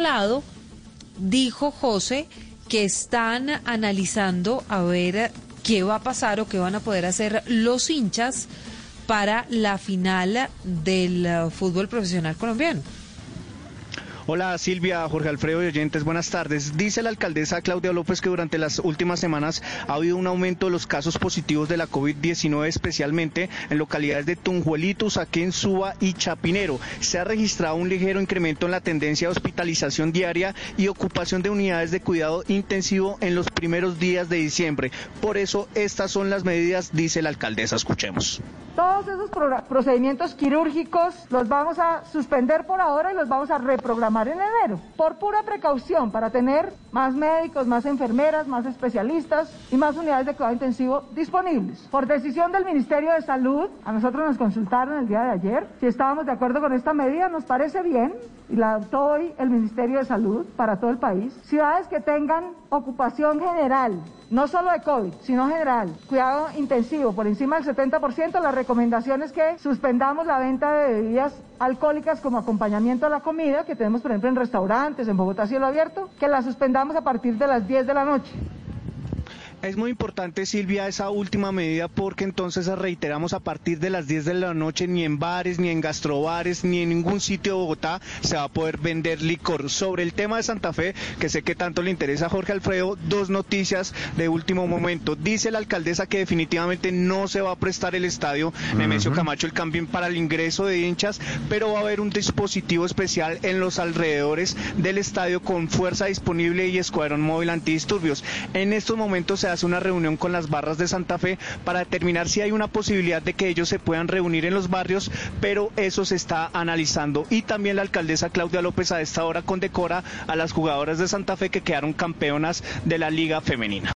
lado, dijo José que están analizando a ver qué va a pasar o qué van a poder hacer los hinchas para la final del uh, fútbol profesional colombiano. Hola Silvia, Jorge Alfredo y oyentes, buenas tardes. Dice la alcaldesa Claudia López que durante las últimas semanas ha habido un aumento de los casos positivos de la COVID-19, especialmente en localidades de Tunjuelito, Saquén, Suba y Chapinero. Se ha registrado un ligero incremento en la tendencia de hospitalización diaria y ocupación de unidades de cuidado intensivo en los primeros días de diciembre. Por eso estas son las medidas, dice la alcaldesa. Escuchemos. Todos esos procedimientos quirúrgicos los vamos a suspender por ahora y los vamos a reprogramar en enero, por pura precaución, para tener más médicos, más enfermeras, más especialistas y más unidades de cuidado intensivo disponibles. Por decisión del Ministerio de Salud, a nosotros nos consultaron el día de ayer si estábamos de acuerdo con esta medida, nos parece bien y la adoptó hoy el Ministerio de Salud para todo el país. Ciudades que tengan ocupación general, no solo de COVID, sino general, cuidado intensivo por encima del 70%, la recomendación es que suspendamos la venta de bebidas alcohólicas como acompañamiento a la comida, que tenemos por ejemplo en restaurantes, en Bogotá cielo abierto, que la suspendamos a partir de las 10 de la noche. Es muy importante, Silvia, esa última medida porque entonces reiteramos a partir de las 10 de la noche ni en bares, ni en gastrobares, ni en ningún sitio de Bogotá se va a poder vender licor. Sobre el tema de Santa Fe, que sé que tanto le interesa a Jorge Alfredo, dos noticias de último momento. Dice la alcaldesa que definitivamente no se va a prestar el estadio Nemesio Camacho el cambio para el ingreso de hinchas, pero va a haber un dispositivo especial en los alrededores del estadio con fuerza disponible y escuadrón móvil antidisturbios. En estos momentos se hace una reunión con las barras de Santa Fe para determinar si hay una posibilidad de que ellos se puedan reunir en los barrios, pero eso se está analizando. Y también la alcaldesa Claudia López a esta hora condecora a las jugadoras de Santa Fe que quedaron campeonas de la Liga Femenina.